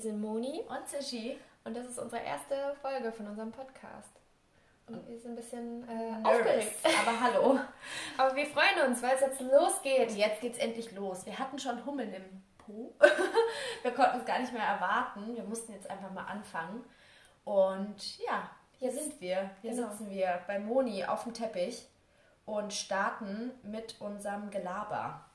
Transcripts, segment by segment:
Wir sind Moni und Zishi und das ist unsere erste Folge von unserem Podcast. Und wir sind ein bisschen äh, Nervous. aufgeregt. Aber hallo. Aber wir freuen uns, weil es jetzt losgeht. Jetzt geht's endlich los. Wir hatten schon Hummeln im Po. wir konnten es gar nicht mehr erwarten. Wir mussten jetzt einfach mal anfangen. Und ja, hier sind wir. Hier Genau. sitzen wir bei Moni auf dem Teppich und starten mit unserem Gelaber.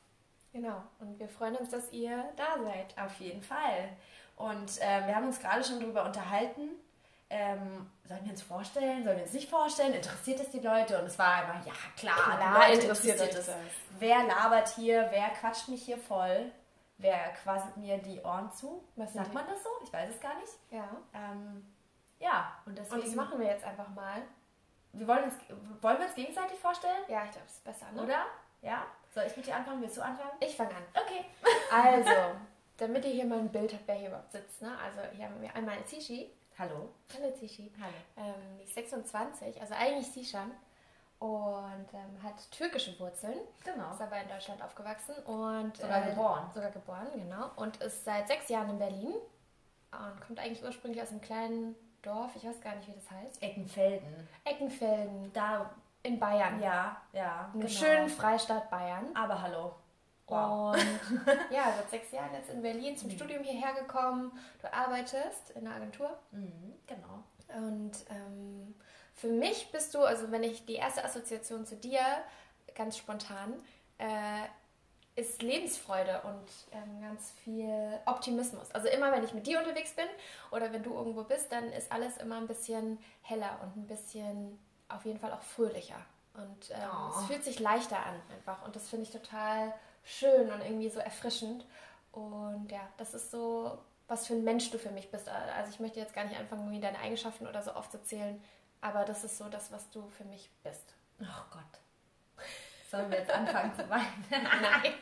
Genau. Und wir freuen uns, dass ihr da seid. Auf jeden Fall. Und ähm, wir haben uns gerade schon darüber unterhalten. Ähm, sollen wir uns vorstellen? Sollen wir uns nicht vorstellen? Interessiert es die Leute? Und es war immer, ja klar, Klar, interessiert euch es. das. Wer labert hier? Wer quatscht mich hier voll? Wer quasselt mir die Ohren zu? Was Sagt man das so? Ich weiß es gar nicht. Ja. Ähm, ja, und deswegen. Und das machen wir jetzt einfach mal. wir wollen, uns, wollen wir uns gegenseitig vorstellen? Ja, ich glaube, es ist besser, ne? Oder? Ja? Soll ich mit dir anfangen? Willst du anfangen? Ich fange an. Okay. Also, damit ihr hier mal ein Bild habt, wer hier überhaupt sitzt. Ne? Also, hier haben wir einmal Zishi. Hallo. Hallo Zishi. Hallo. Ähm, die ist 26, also eigentlich Sishan. Und ähm, hat türkische Wurzeln. Genau. Ist aber in Deutschland aufgewachsen. und Sogar geboren. Sogar geboren, genau. Und ist seit sechs Jahren in Berlin. Und kommt eigentlich ursprünglich aus einem kleinen Dorf. Ich weiß gar nicht, wie das heißt. Eckenfelden. Eckenfelden Da, in Bayern. ja, ja. Im genau. schönen Freistaat Bayern. Aber hallo. Wow. Und ja, seit sechs Jahren jetzt in Berlin zum Studium hierher gekommen. Du arbeitest in einer Agentur. Mhm, genau. Und ähm, für mich bist du, also wenn ich die erste Assoziation zu dir, ganz spontan, äh, ist Lebensfreude und ähm, ganz viel Optimismus. Also immer, wenn ich mit dir unterwegs bin oder wenn du irgendwo bist, dann ist alles immer ein bisschen heller und ein bisschen auf jeden Fall auch fröhlicher. Und ähm, Oh. es fühlt sich leichter an einfach. Und das finde ich total schön und irgendwie so erfrischend. Und ja, das ist so, was für ein Mensch du für mich bist. Also ich möchte jetzt gar nicht anfangen, irgendwie deine Eigenschaften oder so aufzuzählen, aber das ist so das, was du für mich bist. Oh Gott. Sollen wir jetzt anfangen zu weinen? Nein.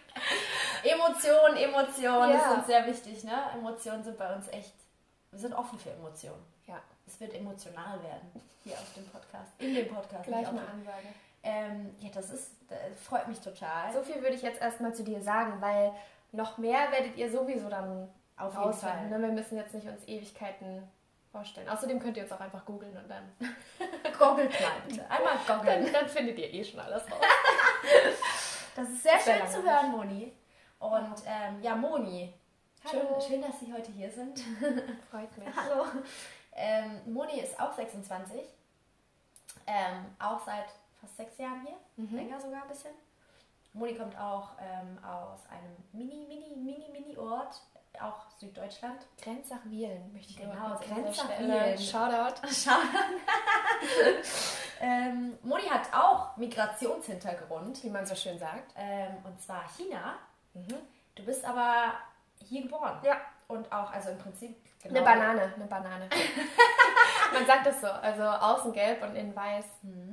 Emotionen, Emotionen, Ja. das ist uns sehr wichtig, ne? Emotionen sind bei uns echt, wir sind offen für Emotionen. Ja, Es wird emotional werden hier auf dem Podcast, in dem Podcast. gleich eine Ansage. Ähm, ja, das ist, das freut mich total. So viel würde ich jetzt erstmal zu dir sagen, weil noch mehr werdet ihr sowieso dann Auf jeden. Fall. Ne? Wir müssen jetzt nicht uns Ewigkeiten vorstellen. Außerdem könnt ihr uns auch einfach googeln und dann, Goggelt mal bitte. Einmal dann, goggeln. dann findet ihr eh schon alles raus. Das ist sehr Sehr schön zu hören, Moni. Und ähm, ja, Moni. Schön, schön, dass Sie heute hier sind. Freut mich. Hallo. Ähm, Moni ist auch 26. Ähm, auch seit fast sechs Jahren hier. Mhm. Länger sogar ein bisschen. Moni kommt auch ähm, aus einem mini, mini, mini, mini Ort, auch Süddeutschland. Grenzach-Wielen möchte ich Genau, Grenzach-Wielen. Stelle- Shoutout. Schau. ähm, Moni hat auch Migrationshintergrund. Wie man so schön sagt. Ähm, und zwar China. Mhm. Du bist aber hier geboren. Ja. Und auch, also im Prinzip. Eine Banane, eine Banane. Man sagt das so, also außen gelb und innen weiß. Mhm.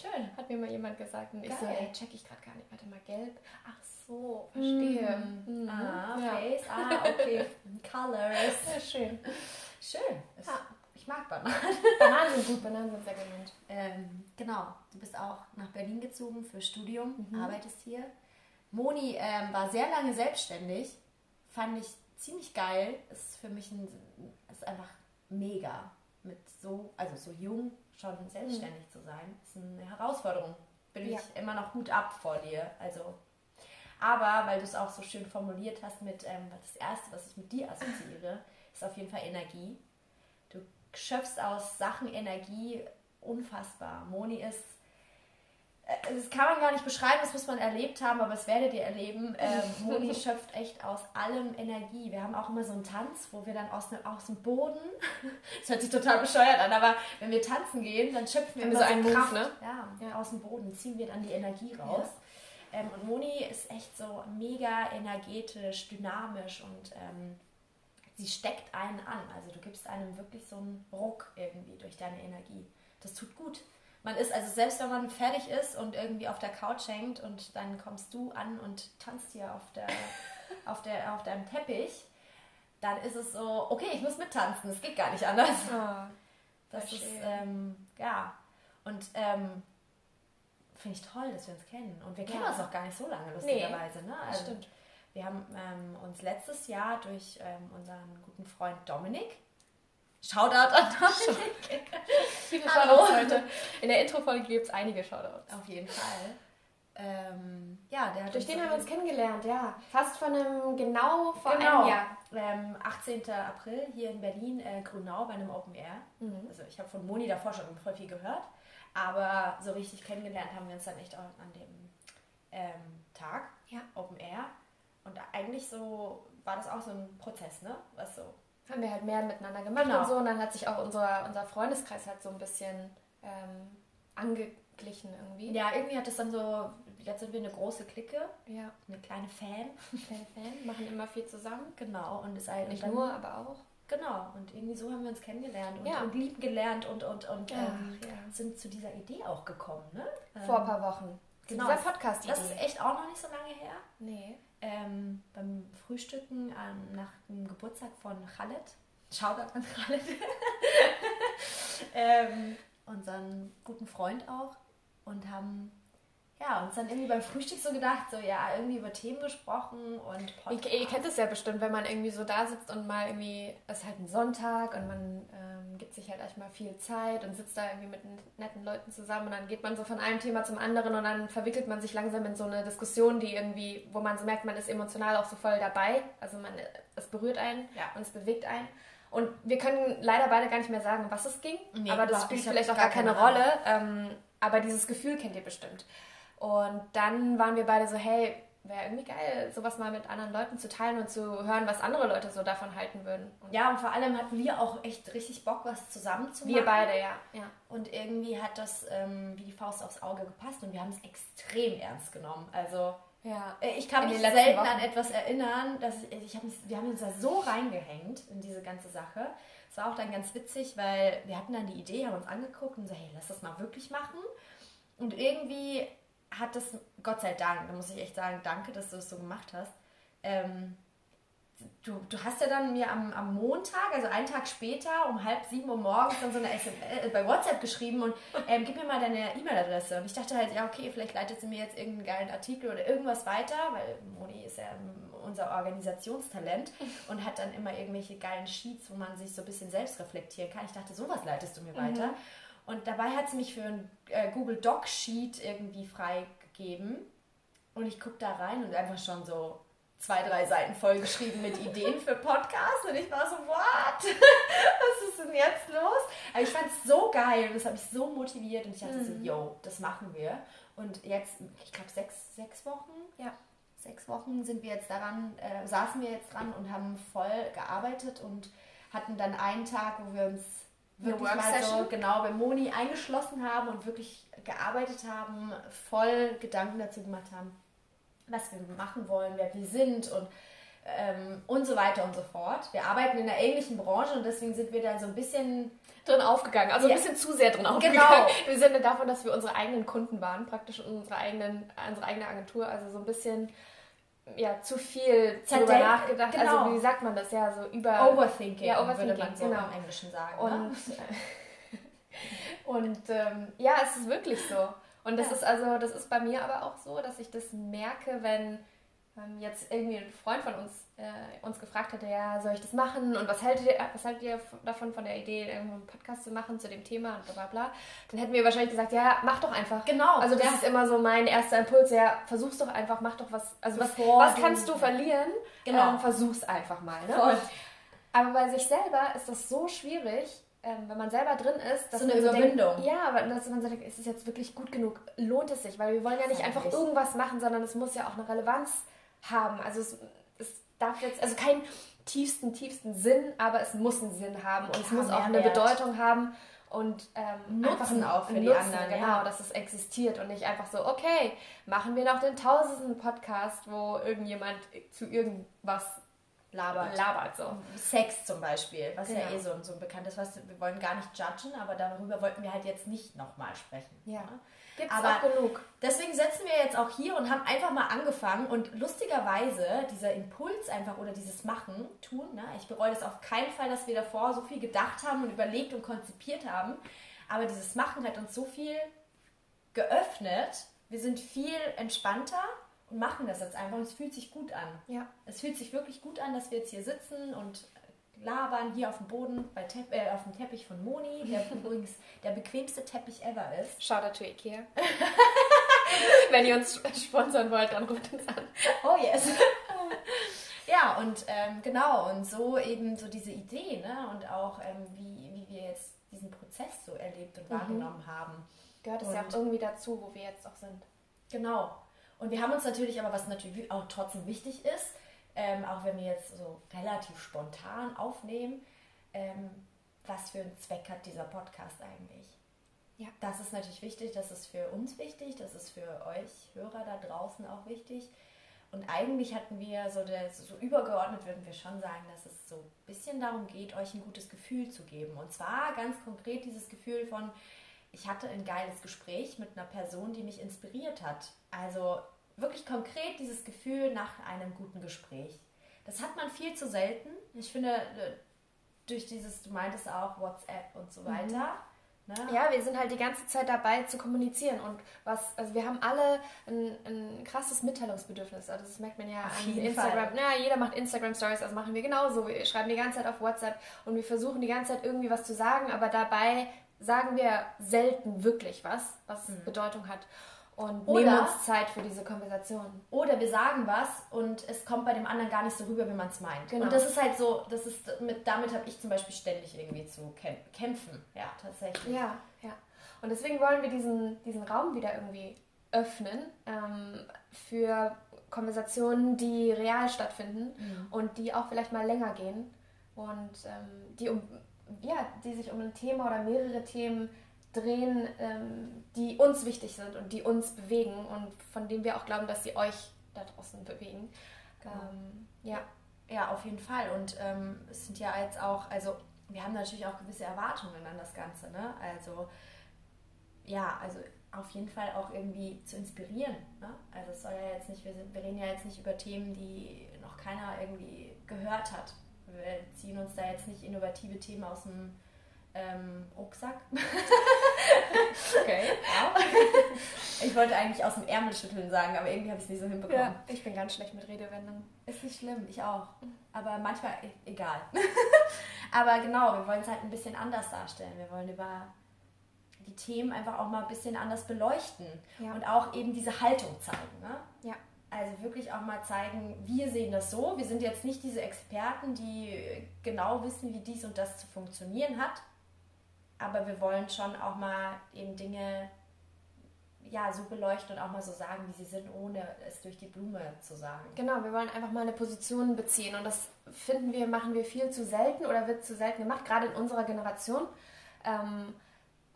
Schön. hat mir mal jemand gesagt und ich so, ey, check ich gerade gar nicht. Warte mal, gelb. Ach so, verstehe. Mhm. Ah, Ja. Face. Ah, okay. Colors. Ja, schön. Schön. Es- Ja. Ich mag Bananen. Bananen sind gut, Bananen sind sehr gesund. Ähm, genau. Du bist auch nach Berlin gezogen für Studium, Mhm. arbeitest hier. Moni ähm, war sehr lange selbstständig. Fand ich ziemlich geil. Ist für mich ein, ist einfach mega. Mit so, also so jung schon selbstständig zu sein, ist eine Herausforderung. Bin Ja. ich immer noch gut ab vor dir. Also, aber weil du es auch so schön formuliert hast mit ähm, das erste, was ich mit dir assoziiere, ist auf jeden Fall Energie. Du schöpfst aus Sachen Energie unfassbar. Moni ist, das kann man gar nicht beschreiben, das muss man erlebt haben, aber das werdet ihr erleben. Ähm, Moni schöpft echt aus allem Energie. Wir haben auch immer so einen Tanz, wo wir dann aus, ne, aus dem Boden, das hört sich total bescheuert an, aber wenn wir tanzen gehen, dann schöpfen wir immer so so einen Move, Kraft. ne? Ja, Ja. aus dem Boden ziehen wir dann die Energie raus. Ähm, und Moni ist echt so mega energetisch, dynamisch und ähm, sie steckt einen an. Also du gibst einem wirklich so einen Ruck irgendwie durch deine Energie. Das tut gut. Man ist, also selbst wenn man fertig ist und irgendwie auf der Couch hängt und dann kommst du an und tanzt hier auf, der, auf, der, auf deinem Teppich, dann ist es so, okay, ich muss mittanzen, es geht gar nicht anders. Oh, Das ist, ähm, ja. Und ähm, finde ich toll, dass wir uns kennen. Und wir kennen Ja. uns auch gar nicht so lange, lustigerweise. ne? das Also, stimmt. Wir haben ähm, uns letztes Jahr durch ähm, unseren guten Freund Dominik, Shoutout an Dominik. Viele Shoutouts heute. In der Intro-Folge gibt es einige Shoutouts. Auf jeden Fall. Ähm, ja, der Durch den haben wir uns kennengelernt, ja. Fast von einem, genau vor genau. einem Jahr. Ähm, 18. April hier in Berlin, äh, Grünau, bei einem Open Air. Mhm. Also ich habe von Moni davor schon voll viel gehört, aber so richtig kennengelernt haben wir uns dann echt auch an dem ähm, Tag, Ja. Open Air. Und eigentlich so war das auch so ein Prozess, ne? Was so. Haben wir halt mehr miteinander gemacht Genau. und so. Und dann hat sich auch unser, unser Freundeskreis halt so ein bisschen ähm, angeglichen irgendwie. Ja, irgendwie hat es dann so, jetzt sind wir eine große Clique, Ja. eine kleine Fan. Kleine Fan, machen immer viel zusammen. Genau, und ist halt Nicht dann- nur, aber auch. Genau, und irgendwie so haben wir uns kennengelernt und, Ja. und lieben gelernt und, und, und ähm, Ach, ja. sind zu dieser Idee auch gekommen, ne? Vor ein Ähm, paar Wochen. Zu genau, dieser das- podcast Das ist echt auch noch nicht so lange her. Nee. Ähm, beim Frühstücken ähm, nach dem Geburtstag von Khaled, Shoutout an Khaled, ähm, unseren guten Freund auch, und haben ja, uns dann irgendwie beim Frühstück so gedacht, so ja, irgendwie über Themen gesprochen und Ihr, ihr kennt es ja bestimmt, wenn man irgendwie so da sitzt und mal irgendwie, es ist halt ein Sonntag und man ähm, gibt sich halt echt mal viel Zeit und sitzt da irgendwie mit netten Leuten zusammen und dann geht man so von einem Thema zum anderen und dann verwickelt man sich langsam in so eine Diskussion, die irgendwie, wo man so merkt, man ist emotional auch so voll dabei. Also man, es berührt einen Ja. und es bewegt einen. Und wir können leider beide gar nicht mehr sagen, was es ging, Nee, aber das spielt vielleicht auch gar keine keine Rolle. Ähm, aber dieses Gefühl kennt ihr bestimmt. Und dann waren wir beide so, hey, wäre irgendwie geil, sowas mal mit anderen Leuten zu teilen und zu hören, was andere Leute so davon halten würden. Und ja, und vor allem hatten wir auch echt richtig Bock, was zusammen zu machen. wir beide, ja. ja. Und irgendwie hat das ähm, wie die Faust aufs Auge gepasst und wir haben es extrem ernst genommen. Also Ja. Äh, Ich kann mich selten Wochen. an etwas erinnern, dass ich, ich hab, wir haben uns da so reingehängt in diese ganze Sache. Es war auch dann ganz witzig, weil wir hatten dann die Idee, haben uns angeguckt und so, hey, lass das mal wirklich machen. Und irgendwie hat das, Gott sei Dank, da muss ich echt sagen, danke, dass du das so gemacht hast. Ähm, du, du hast ja dann mir am, am Montag, also einen Tag später, um halb sieben Uhr morgens dann so eine SMS äh, bei WhatsApp geschrieben und ähm, gib mir mal deine E-Mail-Adresse. Und ich dachte halt, ja, okay, vielleicht leitet sie mir jetzt irgendeinen geilen Artikel oder irgendwas weiter, weil Moni ist ja unser Organisationstalent und hat dann immer irgendwelche geilen Sheets, wo man sich so ein bisschen selbst reflektieren kann. Ich dachte, sowas leitest du mir weiter. Und dabei hat sie mich für ein äh, Google Doc Sheet irgendwie freigegeben. Und ich gucke da rein und einfach schon so zwei, drei Seiten vollgeschrieben mit Ideen für Podcasts. Und ich war so, what? Was ist denn jetzt los? Aber ich fand es so geil und das hat mich so motiviert. Und ich dachte so, yo, das machen wir. Und jetzt, ich glaube, sechs, sechs Wochen, Ja. sechs Wochen sind wir jetzt daran, äh, saßen wir jetzt dran und haben voll gearbeitet und hatten dann einen Tag, wo wir uns wirklich mal so genau bei Moni eingeschlossen haben und wirklich gearbeitet haben, voll Gedanken dazu gemacht haben, was wir machen wollen, wer wir sind und ähm, und so weiter und so fort. Wir arbeiten in einer ähnlichen Branche und deswegen sind wir da so ein bisschen Drin aufgegangen, also Ja. ein bisschen zu sehr drin aufgegangen. Genau. Im Sinne davon, dass wir unsere eigenen Kunden waren, praktisch unsere, eigenen, unsere eigene Agentur, also so ein bisschen ja, zu viel darüber Zerdenken, nachgedacht. genau. Also wie sagt man das? Ja, so über... Overthinking, Ja, würde Overthinking, man so genau. im Englischen sagen. Und, ne? und ähm, ja, es ist wirklich so. Und das Ja. ist also, das ist bei mir aber auch so, dass ich das merke, wenn jetzt irgendwie ein Freund von uns äh, uns gefragt hätte, ja, soll ich das machen und was haltet ihr, was haltet ihr davon von der Idee, einen Podcast zu machen zu dem Thema und bla bla bla, dann hätten wir wahrscheinlich gesagt, ja, mach doch einfach. Genau, Also das ja. ist immer so mein erster Impuls, ja, versuch's doch einfach, mach doch was, also was, Bevor was kannst du verlieren? Genau. Ähm, versuch's einfach mal. Ne? Voll. Aber bei sich selber ist das so schwierig, ähm, wenn man selber drin ist, dass So eine man Überwindung. Denkt, ja, aber dass man sagt, ist es jetzt wirklich gut genug? Lohnt es sich? Weil wir wollen ja nicht einfach irgendwas machen, sondern es muss ja auch eine Relevanz haben. Also es, es darf jetzt, also keinen tiefsten, tiefsten Sinn, aber es muss einen Sinn haben und es Ja, muss auch eine Mehrwert. Bedeutung haben und ähm, Nutzen einfach auch für die Nutzen, anderen, Genau, ja. dass es existiert und nicht einfach so, okay, machen wir noch den tausendsten Podcast, wo irgendjemand zu irgendwas labert. labert so. Sex zum Beispiel, was ja Genau. eh so, ein- so ein bekanntes, was wir wollen gar nicht judgen, aber darüber wollten wir halt jetzt nicht nochmal sprechen. Ja. ne? Gibt's Aber auch genug. Deswegen sitzen wir jetzt auch hier und haben einfach mal angefangen und lustigerweise dieser Impuls einfach oder dieses Machen, tun, ne? ich bereue das auf keinen Fall, dass wir davor so viel gedacht haben und überlegt und konzipiert haben, aber dieses Machen hat uns so viel geöffnet, wir sind viel entspannter und machen das jetzt einfach. Und es fühlt sich gut an. Ja. Es fühlt sich wirklich gut an, dass wir jetzt hier sitzen und labern hier auf dem Boden, bei Tepp äh, auf dem Teppich von Moni, der übrigens der bequemste Teppich ever ist. Shoutout to Ikea. Wenn ihr uns sponsern wollt, dann ruft uns an. Oh yes. ja, und ähm, genau, und so eben so diese Idee, ne? Und auch ähm, wie, wie wir jetzt diesen Prozess so erlebt und Mhm. wahrgenommen haben. Gehört es ja auch irgendwie dazu, wo wir jetzt auch sind. Genau. Und wir haben uns natürlich aber, was natürlich auch trotzdem wichtig ist, ähm, auch wenn wir jetzt so relativ spontan aufnehmen, ähm, was für einen Zweck hat dieser Podcast eigentlich? Ja. Das ist natürlich wichtig, das ist für uns wichtig, das ist für euch Hörer da draußen auch wichtig. Und eigentlich hatten wir so, der, so übergeordnet würden wir schon sagen, dass es so ein bisschen darum geht, euch ein gutes Gefühl zu geben. Und zwar ganz konkret dieses Gefühl von, ich hatte ein geiles Gespräch mit einer Person, die mich inspiriert hat. Also wirklich konkret dieses Gefühl nach einem guten Gespräch. Das hat man viel zu selten. Ich finde, äh, durch dieses, du meintest auch WhatsApp und so weiter. Ne? Ja, wir sind halt die ganze Zeit dabei zu kommunizieren und was, also wir haben alle ein, ein krasses Mitteilungsbedürfnis. Also das merkt man ja Auf an Instagram. Fall. Ja, jeder macht Instagram Stories, also machen wir genauso. Wir schreiben die ganze Zeit auf WhatsApp und wir versuchen die ganze Zeit irgendwie was zu sagen, aber dabei sagen wir selten wirklich was, was Bedeutung hat. Und Oder- nehmen uns Zeit für diese Konversation. Oder wir sagen was und es kommt bei dem anderen gar nicht so rüber, wie man es meint. Genau. Und das ist halt so, das ist mit, damit habe ich zum Beispiel ständig irgendwie zu kämp kämpfen. Ja, tatsächlich. Ja, ja. Und deswegen wollen wir diesen, diesen Raum wieder irgendwie öffnen ähm, für Konversationen, die real stattfinden und die auch vielleicht mal länger gehen und ähm, die, um, ja, die sich um ein Thema oder mehrere Themen drehen, ähm, die uns wichtig sind und die uns bewegen und von denen wir auch glauben, dass sie euch da draußen bewegen. Ähm, ja. Ja, auf jeden Fall. Und ähm, es sind ja jetzt auch, also wir haben natürlich auch gewisse Erwartungen an das Ganze, ne? Also ja, also auf jeden Fall auch irgendwie zu inspirieren. Ne? Also es soll ja jetzt nicht, wir, sind, wir reden ja jetzt nicht über Themen, die noch keiner irgendwie gehört hat. Wir ziehen uns da jetzt nicht innovative Themen aus dem ähm, Rucksack. Okay. Ich wollte eigentlich aus dem Ärmel schütteln sagen, aber irgendwie habe ich es nicht so hinbekommen. ja. Ich bin ganz schlecht mit Redewendungen. Ist nicht schlimm, ich auch. Aber manchmal e- egal. Aber genau, wir wollen es halt ein bisschen anders darstellen. Wir wollen über die Themen einfach auch mal ein bisschen anders beleuchten Ja. und auch eben diese Haltung zeigen. Ne? Ja. Also wirklich auch mal zeigen, wir sehen das so. Wir sind jetzt nicht diese Experten, die genau wissen, wie dies und das zu funktionieren hat. Aber wir wollen schon auch mal eben Dinge ja, so beleuchten und auch mal so sagen, wie sie sind, ohne es durch die Blume zu sagen. Genau, wir wollen einfach mal eine Position beziehen und das finden wir, machen wir viel zu selten oder wird zu selten gemacht, gerade in unserer Generation. Ähm,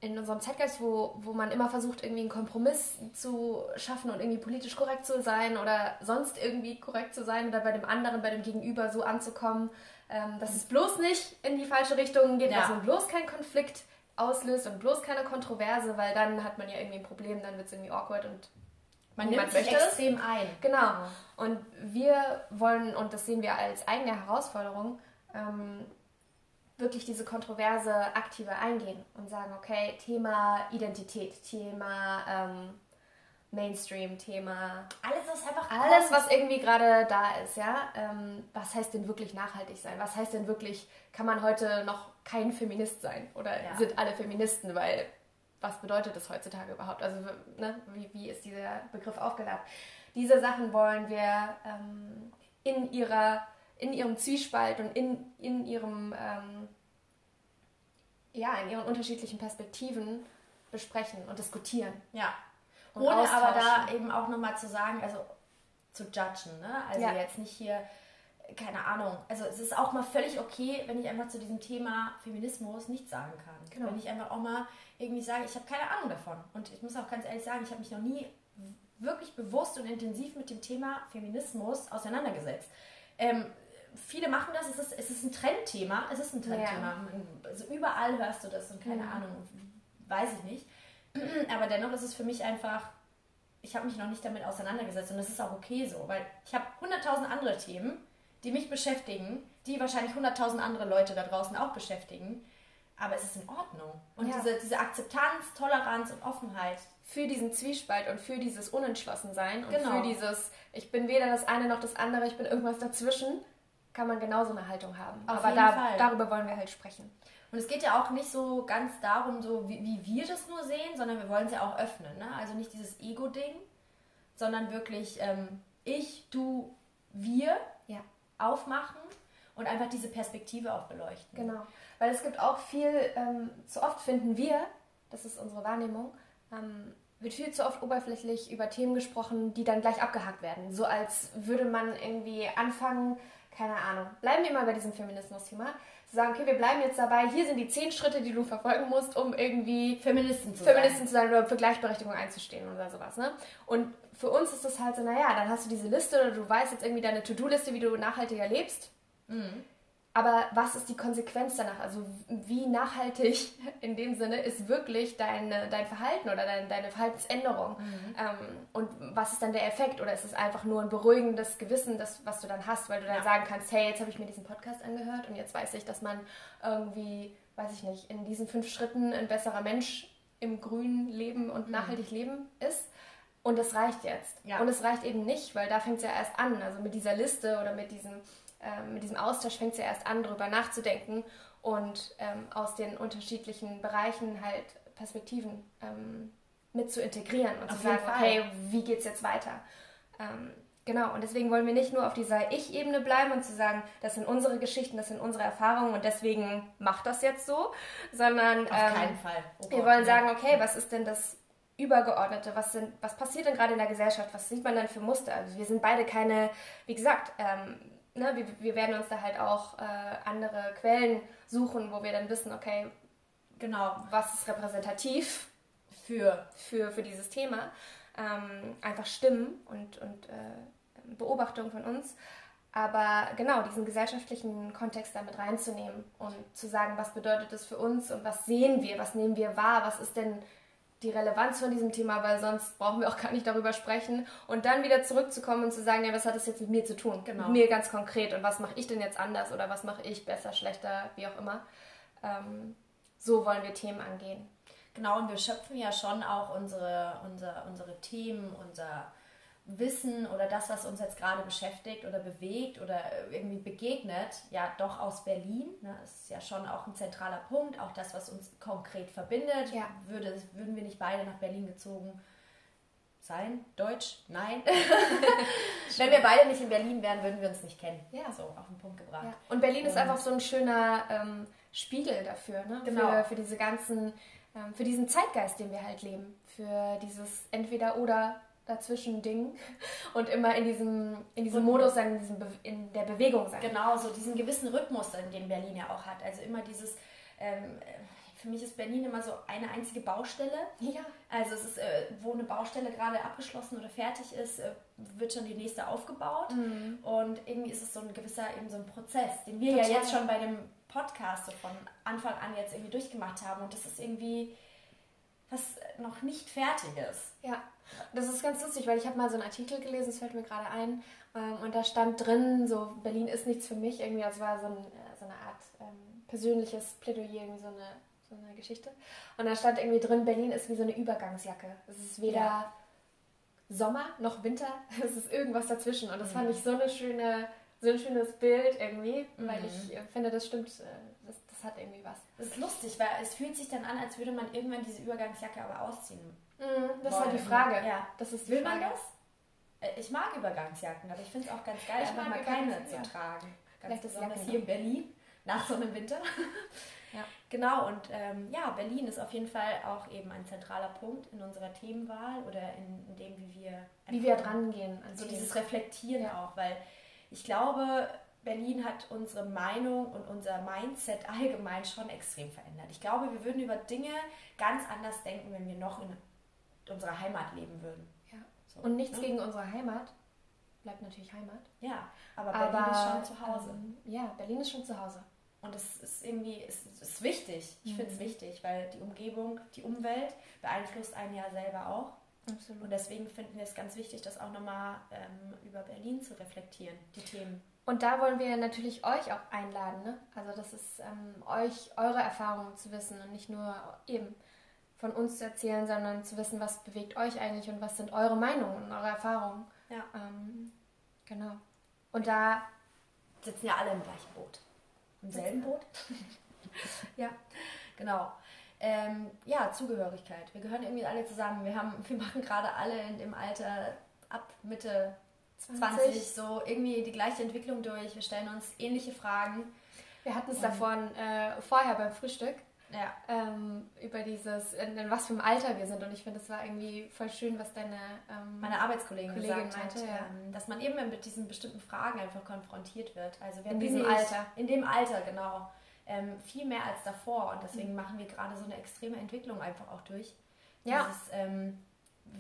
in unserem Zeitgeist, wo, wo man immer versucht, irgendwie einen Kompromiss zu schaffen und irgendwie politisch korrekt zu sein oder sonst irgendwie korrekt zu sein oder bei dem anderen, bei dem Gegenüber so anzukommen, ähm, dass es bloß nicht in die falsche Richtung geht, Ja. dass man bloß keinen Konflikt auslöst und bloß keine Kontroverse, weil dann hat man ja irgendwie ein Problem, dann wird es irgendwie awkward und Man niemand nimmt sich möchte es. extrem ein. Genau. Und wir wollen, und das sehen wir als eigene Herausforderung, ähm, wirklich diese Kontroverse aktiver eingehen und sagen, okay, Thema Identität, Thema ähm, Mainstream, Thema Alles, was einfach alles, kommt. was irgendwie gerade da ist, ja. Ähm, was heißt denn wirklich nachhaltig sein? Was heißt denn wirklich, kann man heute noch kein Feminist sein? Oder Ja. sind alle Feministen? Weil was bedeutet das heutzutage überhaupt? Also ne, wie, wie ist dieser Begriff aufgeladen? Diese Sachen wollen wir ähm, in ihrer, in ihrem Zwiespalt und in, in ihrem ähm, ja, in ihren unterschiedlichen Perspektiven besprechen und diskutieren. Ja. Und Ohne aber da eben auch nochmal zu sagen, also zu judgen, ne? Also Ja. jetzt nicht hier, keine Ahnung. Also es ist auch mal völlig okay, wenn ich einfach zu diesem Thema Feminismus nichts sagen kann. Genau. Wenn ich einfach auch mal irgendwie sage, ich habe keine Ahnung davon. Und ich muss auch ganz ehrlich sagen, ich habe mich noch nie wirklich bewusst und intensiv mit dem Thema Feminismus auseinandergesetzt. Ähm, viele machen das, es ist, es ist ein Trendthema, es ist ein Trendthema. Also überall hörst du das und keine Mhm. Ahnung, weiß ich nicht. Aber dennoch ist es für mich einfach, ich habe mich noch nicht damit auseinandergesetzt und das ist auch okay so, weil ich habe hunderttausend andere Themen, die mich beschäftigen, die wahrscheinlich hunderttausend andere Leute da draußen auch beschäftigen. aber es ist in Ordnung. Und ja. diese, diese Akzeptanz, Toleranz und Offenheit. Für diesen Zwiespalt und für dieses Unentschlossensein und genau. für dieses, ich bin weder das eine noch das andere, ich bin irgendwas dazwischen, kann man genauso eine Haltung haben. Auf aber da, darüber wollen wir halt sprechen. Und es geht ja auch nicht so ganz darum, so wie, wie wir das nur sehen, sondern wir wollen es ja auch öffnen. Ne? Also nicht dieses Ego-Ding, sondern wirklich ähm, ich, du, wir. Aufmachen und einfach diese Perspektive auch beleuchten. Genau, weil es gibt auch viel, ähm, zu oft finden wir, das ist unsere Wahrnehmung, ähm, wird viel zu oft oberflächlich über Themen gesprochen, die dann gleich abgehakt werden. So als würde man irgendwie anfangen, keine Ahnung, bleiben wir mal bei diesem Feminismus-Thema, sagen, okay, wir bleiben jetzt dabei, hier sind die zehn Schritte, die du verfolgen musst, um irgendwie Feministin zu Feministin sein, zu sein oder für Gleichberechtigung einzustehen oder sowas. Ne? Und für uns ist das halt so, naja, dann hast du diese Liste oder du weißt jetzt irgendwie deine To-Do-Liste, wie du nachhaltiger lebst. Mhm. Aber was ist die Konsequenz danach? Also wie nachhaltig in dem Sinne ist wirklich deine, dein Verhalten oder dein, deine Verhaltensänderung? Mhm. Ähm, und was ist dann der Effekt? Oder ist es einfach nur ein beruhigendes Gewissen, das, was du dann hast, weil du dann ja. sagen kannst, hey, jetzt habe ich mir diesen Podcast angehört und jetzt weiß ich, dass man irgendwie, weiß ich nicht, in diesen fünf Schritten ein besserer Mensch im grünen Leben und mhm. nachhaltig leben ist. Und das reicht jetzt. Ja. Und es reicht eben nicht, weil da fängt es ja erst an. Also mit dieser Liste oder mit diesem ähm, mit diesem Austausch fängt es ja erst an, darüber nachzudenken und ähm, aus den unterschiedlichen Bereichen halt Perspektiven ähm, mit zu integrieren und auf zu sagen, okay, wie geht es jetzt weiter? Ähm, genau, und deswegen wollen wir nicht nur auf dieser Ich-Ebene bleiben und zu sagen, das sind unsere Geschichten, das sind unsere Erfahrungen und deswegen macht das jetzt so, sondern auf keinen ähm, Fall. Oh wir wollen sagen, okay, was ist denn das Übergeordnete, was, sind, was passiert denn gerade in der Gesellschaft, was sieht man dann für Muster? Also wir sind beide keine, wie gesagt, ähm, ne, wir, wir werden uns da halt auch äh, andere Quellen suchen, wo wir dann wissen, okay, genau, was ist repräsentativ für, für, für dieses Thema. Ähm, einfach Stimmen und, und äh, Beobachtungen von uns. Aber genau, diesen gesellschaftlichen Kontext damit reinzunehmen und zu sagen, was bedeutet das für uns und was sehen wir, was nehmen wir wahr, was ist denn die Relevanz von diesem Thema, weil sonst brauchen wir auch gar nicht darüber sprechen. Und dann wieder zurückzukommen und zu sagen, ja, was hat das jetzt mit mir zu tun? Genau. Mit mir ganz konkret. Und was mache ich denn jetzt anders oder was mache ich besser, schlechter, wie auch immer. Ähm, so wollen wir Themen angehen. Genau, und wir schöpfen ja schon auch unsere, unsere, unsere Themen, unser Wissen oder das, was uns jetzt gerade beschäftigt oder bewegt oder irgendwie begegnet, ja doch aus Berlin. Ne? Das ist ja schon auch ein zentraler Punkt, auch das, was uns konkret verbindet. Ja. Würde, würden wir nicht beide nach Berlin gezogen sein? Deutsch? Nein. Wenn wir beide nicht in Berlin wären, würden wir uns nicht kennen. Ja. So auf den Punkt gebracht. Ja. Und Berlin Und ist einfach so ein schöner ähm, Spiegel dafür, ne? Genau. Für, für diese ganzen, ähm, für diesen Zeitgeist, den wir halt leben. Für dieses Entweder-Oder dazwischen Ding und immer in diesem, in diesem Modus sein, in, diesem Be in der Bewegung sein. Genau, so diesen gewissen Rhythmus, den Berlin ja auch hat. Also immer dieses, ähm, für mich ist Berlin immer so eine einzige Baustelle. Ja. Also es ist, äh, wo eine Baustelle gerade abgeschlossen oder fertig ist, äh, wird schon die nächste aufgebaut. Mhm. Und irgendwie ist es so ein gewisser, eben so ein Prozess, den wir Total. ja jetzt schon bei dem Podcast so von Anfang an jetzt irgendwie durchgemacht haben. Und das ist irgendwie was noch nicht fertig ist. Ja, das ist ganz lustig, weil ich habe mal so einen Artikel gelesen, es fällt mir gerade ein, ähm, und da stand drin, so Berlin ist nichts für mich, irgendwie, das war so, ein, äh, so eine Art ähm, persönliches Plädoyer, irgendwie so eine, so eine Geschichte. Und da stand irgendwie drin, Berlin ist wie so eine Übergangsjacke. Es ist weder ja. Sommer noch Winter, es ist irgendwas dazwischen. Und das mhm. fand ich so eine schöne, so ein schönes Bild irgendwie, mhm. weil ich äh, finde, das stimmt, äh, das, das hat irgendwie was. Das ist lustig, weil es fühlt sich dann an, als würde man irgendwann diese Übergangsjacke aber ausziehen. Mhm, das ist halt die Frage. Ja. Das ist Will Frage. man das? Äh, ich mag Übergangsjacken, aber ich finde es auch ganz geil, ich einfach mal keine zu tragen. Ganz besonders hier in Berlin, nach so einem Winter. ja. Genau, und ähm, ja, Berlin ist auf jeden Fall auch eben ein zentraler Punkt in unserer Themenwahl oder in, in dem, wie wir... Wie wir dran gehen. So dieses Reflektieren ja. auch, weil ich glaube, Berlin hat unsere Meinung und unser Mindset allgemein schon extrem verändert. Ich glaube, wir würden über Dinge ganz anders denken, wenn wir noch in unserer Heimat leben würden. Ja. So, und nichts ne? gegen unsere Heimat. Bleibt natürlich Heimat. Ja, aber Berlin aber, ist schon zu Hause. Ähm, ja, Berlin ist schon zu Hause. Und es ist irgendwie, es ist wichtig. Ich mhm. finde es wichtig, weil die Umgebung, die Umwelt beeinflusst einen ja selber auch. Absolut. Und deswegen finden wir es ganz wichtig, das auch nochmal ähm, über Berlin zu reflektieren, die Themen. Und da wollen wir natürlich euch auch einladen. Ne? Also das ist ähm, euch, eure Erfahrungen zu wissen und nicht nur eben von uns zu erzählen, sondern zu wissen, was bewegt euch eigentlich und was sind eure Meinungen und eure Erfahrungen. Ja. Ähm, genau. Und da sitzen ja alle im gleichen Boot. Im selben Boot? ja, genau. Ähm, ja, Zugehörigkeit. Wir gehören irgendwie alle zusammen. Wir, haben, wir machen gerade alle in dem Alter ab Mitte 20. 20 so irgendwie die gleiche Entwicklung durch. Wir stellen uns ähnliche Fragen. Wir hatten es davon äh, vorher beim Frühstück. Ja. Ähm, über dieses, in, in, was für einem Alter wir sind. Und ich finde, es war irgendwie voll schön, was deine ähm, meine Arbeitskollegin Kollegin gesagt meinte, hat, ja. ähm, dass man eben mit diesen bestimmten Fragen einfach konfrontiert wird. Also in diesem Alter. In dem Alter, genau. Ähm, viel mehr als davor. Und deswegen mhm. machen wir gerade so eine extreme Entwicklung einfach auch durch. Ja. Dieses, ähm,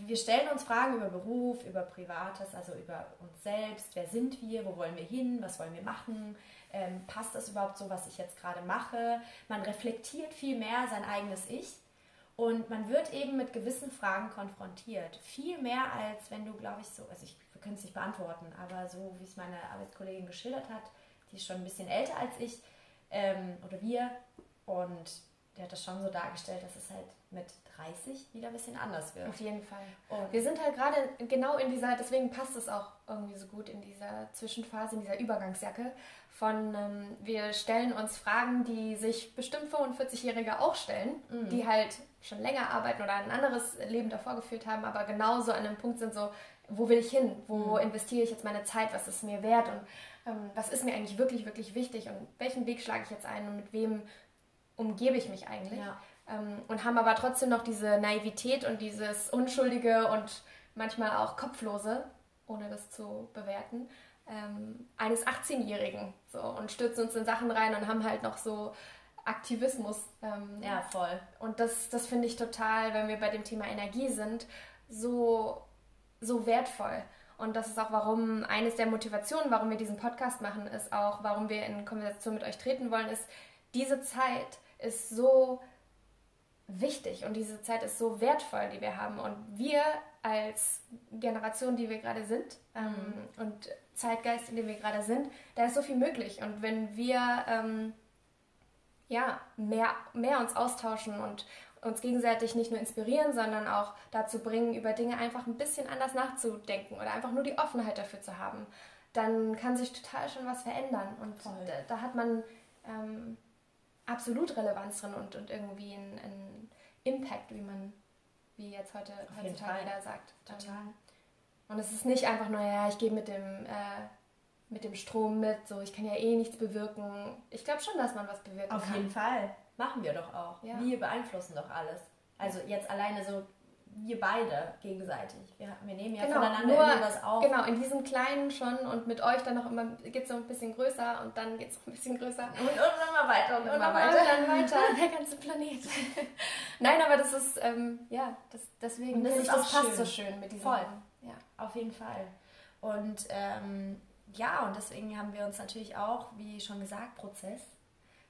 wir stellen uns Fragen über Beruf, über Privates, also über uns selbst. Wer sind wir? Wo wollen wir hin? Was wollen wir machen? Ähm, passt das überhaupt so, was ich jetzt gerade mache. Man reflektiert viel mehr sein eigenes Ich und man wird eben mit gewissen Fragen konfrontiert. Viel mehr als wenn du, glaube ich, so, also ich, wir können es nicht beantworten, aber so wie es meine Arbeitskollegin geschildert hat, die ist schon ein bisschen älter als ich ähm, oder wir und der hat das schon so dargestellt, dass es halt mit 30 wieder ein bisschen anders wird. Auf jeden Fall. Und wir sind halt gerade genau in dieser, deswegen passt es auch irgendwie so gut in dieser Zwischenphase, in dieser Übergangsjacke, von ähm, wir stellen uns Fragen, die sich bestimmt 45-Jährige auch stellen, mhm. die halt schon länger arbeiten oder ein anderes Leben davor geführt haben, aber genauso an einem Punkt sind so, wo will ich hin? Wo mhm. investiere ich jetzt meine Zeit? Was ist mir wert? Und ähm, was ist mir eigentlich wirklich, wirklich wichtig? Und welchen Weg schlage ich jetzt ein? Und mit wem umgebe ich mich eigentlich? Ja. Ähm, und haben aber trotzdem noch diese Naivität und dieses Unschuldige und manchmal auch Kopflose, ohne das zu bewerten ähm, eines 18-Jährigen so, und stürzen uns in Sachen rein und haben halt noch so Aktivismus. Ähm, ja, voll. Und das, das finde ich total, wenn wir bei dem Thema Energie sind, so, so wertvoll. Und das ist auch, warum eines der Motivationen, warum wir diesen Podcast machen, ist auch, warum wir in Konversation mit euch treten wollen, ist, diese Zeit ist so wichtig und diese Zeit ist so wertvoll, die wir haben. Und wir als Generation, die wir gerade sind ähm, mhm. und Zeitgeist, in dem wir gerade sind, da ist so viel möglich. Und wenn wir ähm, ja, mehr, mehr uns austauschen und uns gegenseitig nicht nur inspirieren, sondern auch dazu bringen, über Dinge einfach ein bisschen anders nachzudenken oder einfach nur die Offenheit dafür zu haben, dann kann sich total schon was verändern. Und da, da, hat man ähm, absolut Relevanz drin und, und irgendwie einen Impact, wie man wie jetzt heute heutzutage jeder sagt. Total. Ähm, und es ist nicht einfach nur, ja, ich gehe mit dem äh, mit dem Strom mit, so ich kann ja eh nichts bewirken. Ich glaube schon, dass man was bewirken Auf kann. Auf jeden Fall. Machen wir doch auch. Ja. Wir beeinflussen doch alles. Also jetzt alleine so wir beide gegenseitig. Wir, wir nehmen ja genau, voneinander nur, irgendwas auf. Genau, in diesem Kleinen schon und mit euch dann noch immer geht es so ein bisschen größer und dann geht es noch ein bisschen größer. Und, und immer weiter und, und immer weiter. dann weiter, der ganze Planet. Nein, aber das ist, ähm, ja, das, deswegen, das, ist das passt schön. so schön mit diesem. Voll. Ja, auf jeden Fall. Und ähm, ja, und deswegen haben wir uns natürlich auch, wie schon gesagt, Prozess,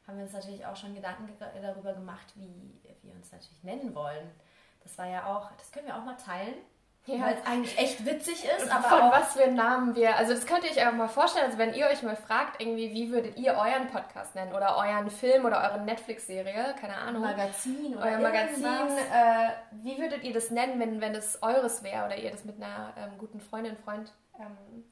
haben wir uns natürlich auch schon Gedanken darüber gemacht, wie wir uns natürlich nennen wollen. Das war ja auch, das können wir auch mal teilen. Ja. Weil es eigentlich echt witzig ist. Aber Von was für Namen wir. Also, das könnt ihr euch einfach mal vorstellen. Also, wenn ihr euch mal fragt, irgendwie, wie würdet ihr euren Podcast nennen? Oder euren Film oder eure Netflix-Serie? Keine Ahnung. Magazin oder Euer Magazin. Äh, wie würdet ihr das nennen, wenn, wenn es eures wäre oder ihr das mit einer ähm, guten Freundin, Freund ähm,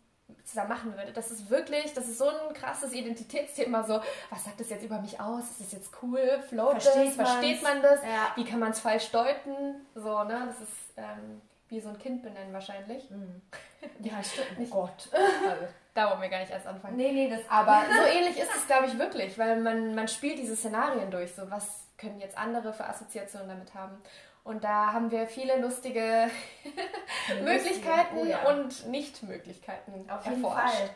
zusammen machen würde. Das ist wirklich, das ist so ein krasses Identitätsthema. So, was sagt das jetzt über mich aus? Ist das jetzt cool? Float versteht, das? versteht man das? Ja. Wie kann man es falsch deuten? So, ne? Das ist ähm, wie so ein Kind benennen wahrscheinlich. Mhm. Ja, stimmt. Nicht, oh Gott. Also, da wollen wir gar nicht erst anfangen. Nee, nee, das. Aber so ähnlich ist es, glaube ich, wirklich, weil man, man spielt diese Szenarien durch. So, was können jetzt andere für Assoziationen damit haben? Und da haben wir viele lustige Möglichkeiten oh, ja. und Nichtmöglichkeiten Auf jeden erforscht. Fall.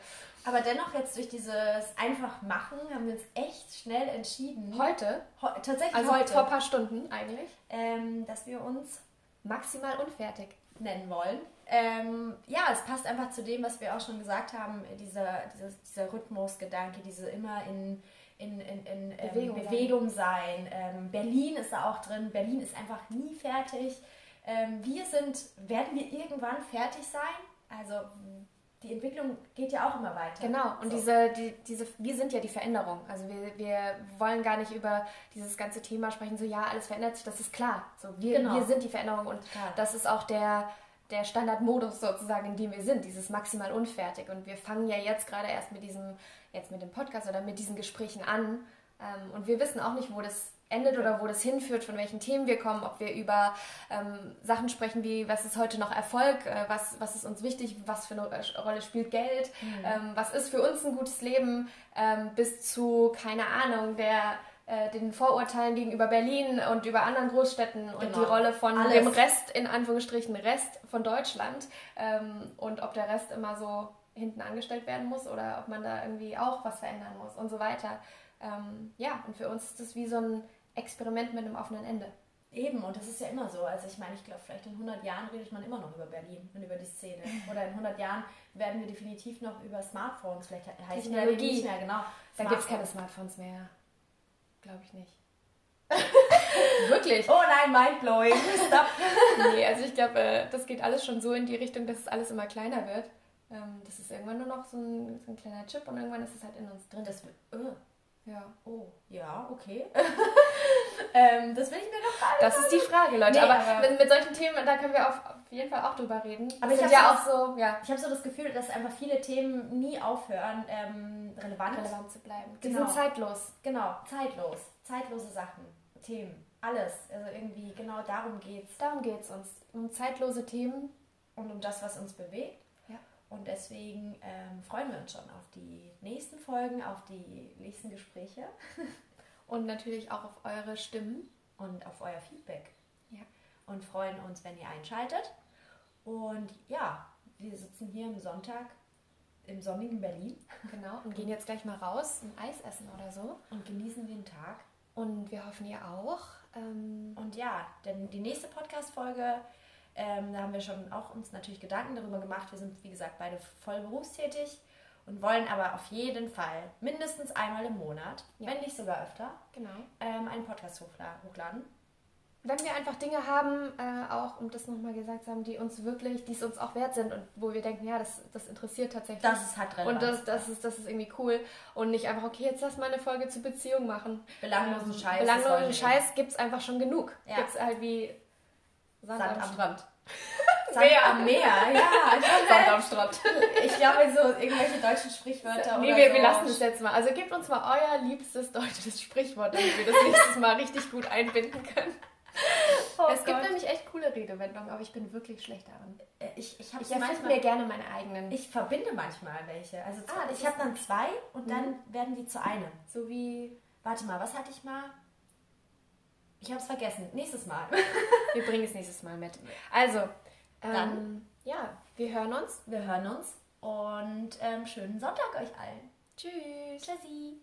Aber dennoch jetzt durch dieses einfach machen haben wir uns echt schnell entschieden. Heute? Ho tatsächlich also heute. vor ein paar Stunden eigentlich. Ähm, dass wir uns maximal unfertig nennen wollen. Ähm, ja, es passt einfach zu dem, was wir auch schon gesagt haben, dieser, dieser, dieser Rhythmusgedanke, diese immer in in, in, in ähm, Bewegung, Bewegung, sein. Ähm, Berlin ist da auch drin. Berlin ist einfach nie fertig. ähm, wir sind, werden wir irgendwann fertig sein? Also die Entwicklung geht ja auch immer weiter. Genau, und so. diese, die, diese, wir sind ja die Veränderung. Also wir, wir wollen gar nicht über dieses ganze Thema sprechen, so ja, alles verändert sich, das ist klar. So, wir, genau. wir sind die Veränderung und klar. das ist auch der, der Standardmodus sozusagen, in dem wir sind, dieses maximal unfertig. Und wir fangen ja jetzt gerade erst mit diesem, jetzt mit dem Podcast oder mit diesen Gesprächen an. Ähm, und wir wissen auch nicht, wo das endet oder wo das hinführt, von welchen Themen wir kommen, ob wir über ähm, Sachen sprechen wie, was ist heute noch Erfolg, äh, was, was ist uns wichtig, was für eine Rolle spielt Geld, mhm. ähm, was ist für uns ein gutes Leben, ähm, bis zu, keine Ahnung, der äh, den Vorurteilen gegenüber Berlin und über anderen Großstädten genau. und die Rolle von Alles. dem Rest, in Anführungsstrichen Rest von Deutschland ähm, und ob der Rest immer so hinten angestellt werden muss oder ob man da irgendwie auch was verändern muss und so weiter. Ähm, ja, und für uns ist das wie so ein Experiment mit einem offenen Ende. Eben, und das ist ja immer so. Also ich meine, ich glaube, vielleicht in 100 Jahren redet man immer noch über Berlin und über die Szene. Oder in 100 Jahren werden wir definitiv noch über Smartphones, vielleicht heißt Technologie nicht mehr, genau. Da gibt es keine Smartphones mehr. Glaube ich nicht. Wirklich? Oh nein, mindblowing. Stop. nee, also ich glaube, äh, das geht alles schon so in die Richtung, dass es alles immer kleiner wird. Ähm, das ist irgendwann nur noch so ein, so ein kleiner Chip und irgendwann ist es halt in uns drin. Das wird. Uh. Ja. Oh, ja, okay. ähm, das will ich mir noch fragen. Das ist die Frage, Leute. Nee, aber, aber mit, mit, solchen Themen, da können wir auf, auf jeden Fall auch drüber reden. Aber ich habe ja auch so, ja. Ich habe so das Gefühl, dass einfach viele Themen nie aufhören, ähm, relevant, relevant zu bleiben. Die genau. sind zeitlos. Genau, zeitlos. Zeitlose Sachen, Themen, alles. Also irgendwie genau darum geht's. Darum geht's uns. Um zeitlose Themen und um das, was uns bewegt. Und deswegen ähm, freuen wir uns schon auf die nächsten Folgen, auf die nächsten Gespräche. und natürlich auch auf eure Stimmen. Und auf euer Feedback. Ja. Und freuen uns, wenn ihr einschaltet. Und ja, wir sitzen hier am Sonntag im sonnigen Berlin. Genau, und gehen jetzt gleich mal raus, ein Eis essen oder so. Und genießen den Tag. Und wir hoffen, ihr auch. Ähm und ja, denn die nächste Podcast-Folge ähm, da haben wir schon auch uns natürlich Gedanken darüber gemacht. Wir sind, wie gesagt, beide voll berufstätig und wollen aber auf jeden Fall mindestens einmal im Monat, ja. wenn nicht sogar öfter, genau. ähm, einen Podcast hochladen. Wenn wir einfach Dinge haben, äh, auch um das nochmal gesagt zu haben, die uns wirklich, die es uns auch wert sind und wo wir denken, ja, das, das interessiert tatsächlich. Das ist halt relevant. Und das, das, ist, das ist irgendwie cool. Und nicht einfach, okay, jetzt lass mal eine Folge zur Beziehung machen. Belanglosen Scheiß. Belanglosen Scheiß gibt es einfach schon genug. Ja. Gibt es halt wie Sand, Sand am Strand. Meer. am Meer, ja. Sand am Strand. Ich glaube, so irgendwelche deutschen Sprichwörter Nee, wir, so. wir lassen das jetzt mal. Also gebt uns mal euer liebstes deutsches Sprichwort, damit wir das nächstes Mal richtig gut einbinden können. Oh es Gott. gibt nämlich echt coole Redewendungen, aber ich bin wirklich schlecht daran. Äh, ich, ich, ich erfinde mir gerne meine eigenen. Ich verbinde manchmal welche. Also ah, ich habe dann zwei und mhm. dann werden die zu einem. So wie. Warte mal, was hatte ich mal? Ich habe es vergessen. Nächstes Mal. wir bringen es nächstes Mal mit. Also, ähm, dann, ja, wir hören uns. Wir hören uns. Und ähm, schönen Sonntag euch allen. Tschüss. Tschüssi.